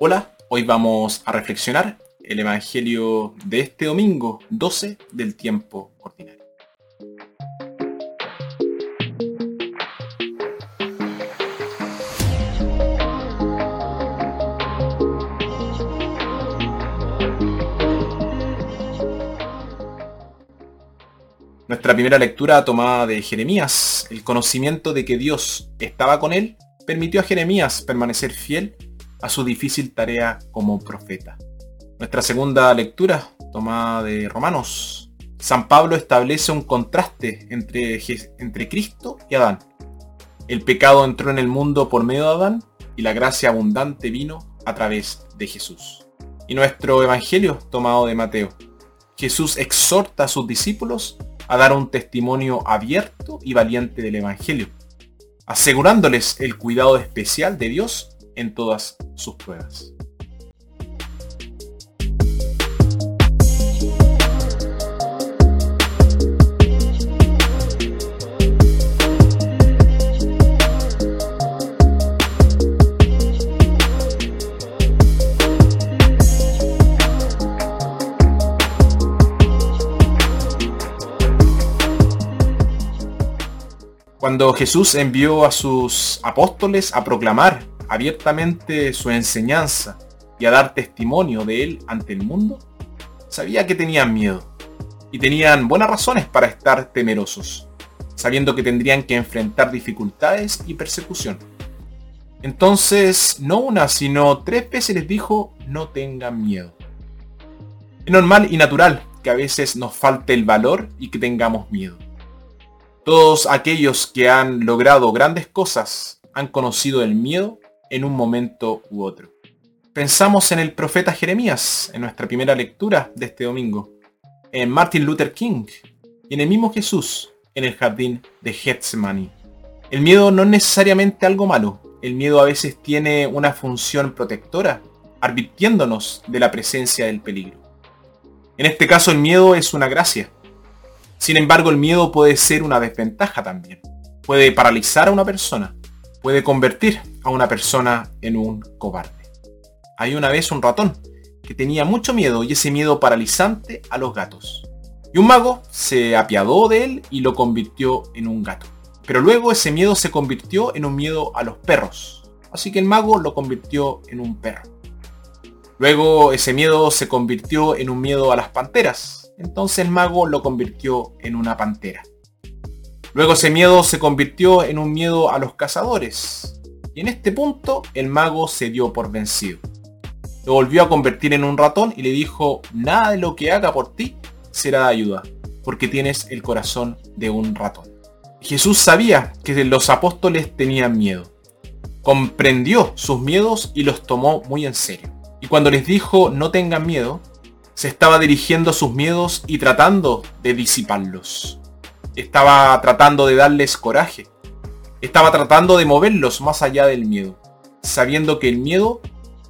Hola, hoy vamos a reflexionar el Evangelio de este domingo 12 del tiempo ordinario. Nuestra primera lectura tomada de Jeremías, el conocimiento de que Dios estaba con él, permitió a Jeremías permanecer fiel a su difícil tarea como profeta. Nuestra segunda lectura, tomada de Romanos, San Pablo establece un contraste entre, entre Cristo y Adán. El pecado entró en el mundo por medio de Adán y la gracia abundante vino a través de Jesús. Y nuestro Evangelio, tomado de Mateo. Jesús exhorta a sus discípulos a dar un testimonio abierto y valiente del Evangelio, asegurándoles el cuidado especial de Dios en todas sus pruebas. Cuando Jesús envió a sus apóstoles a proclamar abiertamente su enseñanza y a dar testimonio de él ante el mundo, sabía que tenían miedo y tenían buenas razones para estar temerosos, sabiendo que tendrían que enfrentar dificultades y persecución. Entonces, no una, sino tres veces les dijo, no tengan miedo. Es normal y natural que a veces nos falte el valor y que tengamos miedo. Todos aquellos que han logrado grandes cosas han conocido el miedo en un momento u otro. Pensamos en el profeta Jeremías, en nuestra primera lectura de este domingo, en Martin Luther King y en el mismo Jesús en el jardín de Getsemaní. El miedo no es necesariamente algo malo, el miedo a veces tiene una función protectora, advirtiéndonos de la presencia del peligro. En este caso el miedo es una gracia, sin embargo, el miedo puede ser una desventaja también. Puede paralizar a una persona. Puede convertir a una persona en un cobarde. Hay una vez un ratón que tenía mucho miedo y ese miedo paralizante a los gatos. Y un mago se apiadó de él y lo convirtió en un gato. Pero luego ese miedo se convirtió en un miedo a los perros. Así que el mago lo convirtió en un perro. Luego ese miedo se convirtió en un miedo a las panteras. Entonces el mago lo convirtió en una pantera. Luego ese miedo se convirtió en un miedo a los cazadores. Y en este punto el mago se dio por vencido. Lo volvió a convertir en un ratón y le dijo, nada de lo que haga por ti será de ayuda, porque tienes el corazón de un ratón. Jesús sabía que los apóstoles tenían miedo. Comprendió sus miedos y los tomó muy en serio. Y cuando les dijo no tengan miedo, se estaba dirigiendo a sus miedos y tratando de disiparlos. Estaba tratando de darles coraje. Estaba tratando de moverlos más allá del miedo, sabiendo que el miedo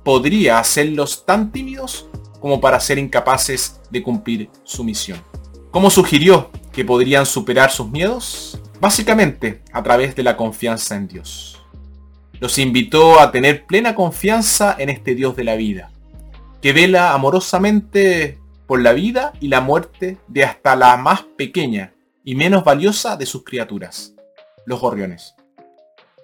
podría hacerlos tan tímidos como para ser incapaces de cumplir su misión. ¿Cómo sugirió que podrían superar sus miedos? Básicamente a través de la confianza en Dios. Los invitó a tener plena confianza en este Dios de la vida, que vela amorosamente por la vida y la muerte de hasta la más pequeña y menos valiosa de sus criaturas, los gorriones.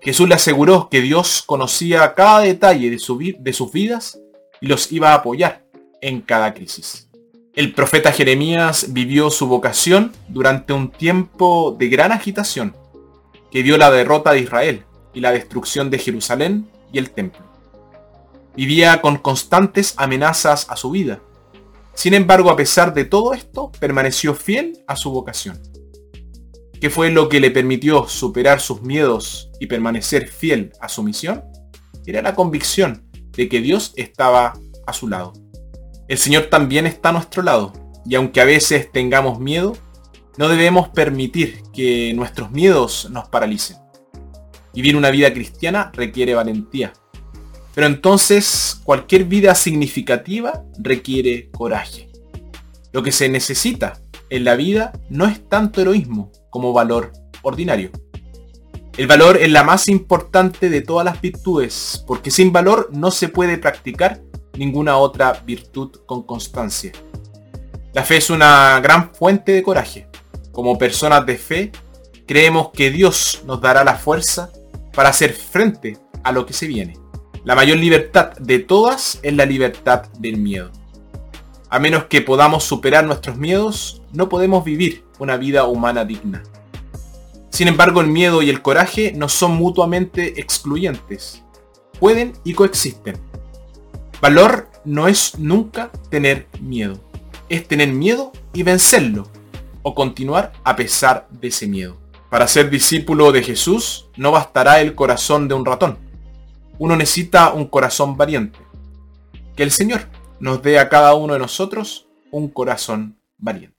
Jesús le aseguró que Dios conocía cada detalle de, de sus vidas y los iba a apoyar en cada crisis. El profeta Jeremías vivió su vocación durante un tiempo de gran agitación que vio la derrota de Israel y la destrucción de Jerusalén y el templo. Vivía con constantes amenazas a su vida. Sin embargo, a pesar de todo esto, permaneció fiel a su vocación. ¿Qué fue lo que le permitió superar sus miedos y permanecer fiel a su misión? Era la convicción de que Dios estaba a su lado. El Señor también está a nuestro lado, y aunque a veces tengamos miedo, no debemos permitir que nuestros miedos nos paralicen. Vivir una vida cristiana requiere valentía, pero entonces cualquier vida significativa requiere coraje. Lo que se necesita en la vida no es tanto heroísmo como valor ordinario. El valor es la más importante de todas las virtudes, porque sin valor no se puede practicar ninguna otra virtud con constancia. La fe es una gran fuente de coraje. Como personas de fe, creemos que Dios nos dará la fuerza para hacer frente a lo que se viene. La mayor libertad de todas es la libertad del miedo. A menos que podamos superar nuestros miedos, no podemos vivir una vida humana digna. Sin embargo, el miedo y el coraje no son mutuamente excluyentes. Pueden y coexisten. Valor no es nunca tener miedo. Es tener miedo y vencerlo. O continuar a pesar de ese miedo. Para ser discípulo de Jesús no bastará el corazón de un ratón. Uno necesita un corazón valiente. Que el Señor nos dé a cada uno de nosotros un corazón valiente.